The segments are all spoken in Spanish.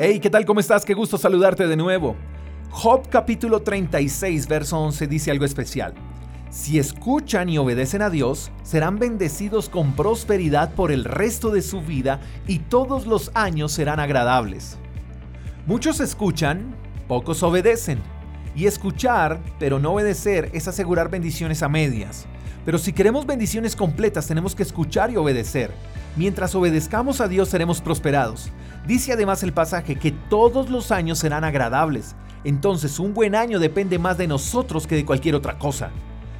Hey, ¿qué tal? ¿Cómo estás? Qué gusto saludarte de nuevo. Job capítulo 36, verso 11 dice algo especial. Si escuchan y obedecen a Dios, serán bendecidos con prosperidad por el resto de su vida y todos los años serán agradables. Muchos escuchan, pocos obedecen. Y escuchar, pero no obedecer, es asegurar bendiciones a medias. Pero si queremos bendiciones completas, tenemos que escuchar y obedecer. Mientras obedezcamos a Dios seremos prosperados. Dice además el pasaje que todos los años serán agradables. Entonces un buen año depende más de nosotros que de cualquier otra cosa.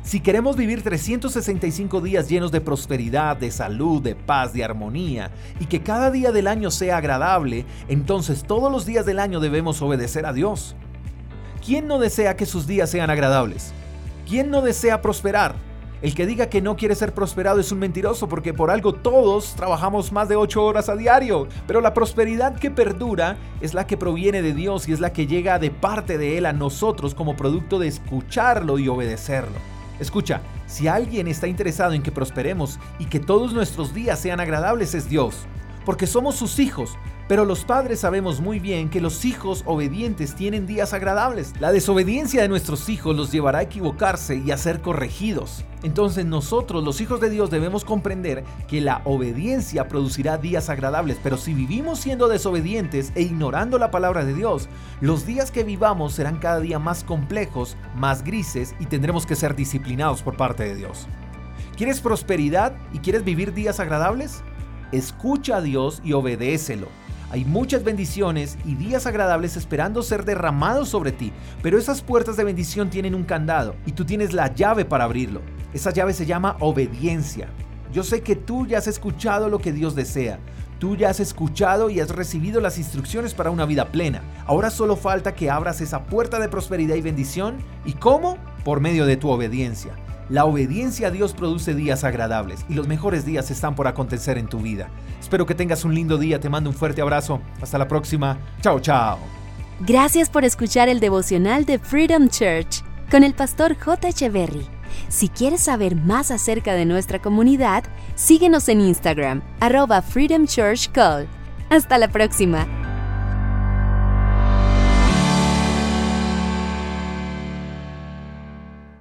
Si queremos vivir 365 días llenos de prosperidad, de salud, de paz, de armonía, y que cada día del año sea agradable, entonces todos los días del año debemos obedecer a Dios. ¿Quién no desea que sus días sean agradables? ¿Quién no desea prosperar? El que diga que no quiere ser prosperado es un mentiroso porque por algo todos trabajamos más de 8 horas a diario. Pero la prosperidad que perdura es la que proviene de Dios y es la que llega de parte de Él a nosotros como producto de escucharlo y obedecerlo. Escucha, si alguien está interesado en que prosperemos y que todos nuestros días sean agradables es Dios, porque somos sus hijos, pero los padres sabemos muy bien que los hijos obedientes tienen días agradables. La desobediencia de nuestros hijos los llevará a equivocarse y a ser corregidos. Entonces nosotros, los hijos de Dios, debemos comprender que la obediencia producirá días agradables, pero si vivimos siendo desobedientes e ignorando la palabra de Dios, los días que vivamos serán cada día más complejos, más grises y tendremos que ser disciplinados por parte de Dios. ¿Quieres prosperidad y quieres vivir días agradables? Escucha a Dios y obedécelo. Hay muchas bendiciones y días agradables esperando ser derramados sobre ti, pero esas puertas de bendición tienen un candado y tú tienes la llave para abrirlo. Esa llave se llama obediencia. Yo sé que tú ya has escuchado lo que Dios desea. Tú ya has escuchado y has recibido las instrucciones para una vida plena. Ahora solo falta que abras esa puerta de prosperidad y bendición. ¿Y cómo? Por medio de tu obediencia. La obediencia a Dios produce días agradables y los mejores días están por acontecer en tu vida. Espero que tengas un lindo día, te mando un fuerte abrazo. Hasta la próxima. Chao, chao. Gracias por escuchar el devocional de Freedom Church con el pastor J. Echeverry. Si quieres saber más acerca de nuestra comunidad, síguenos en Instagram, arroba Freedom Church Call. Hasta la próxima.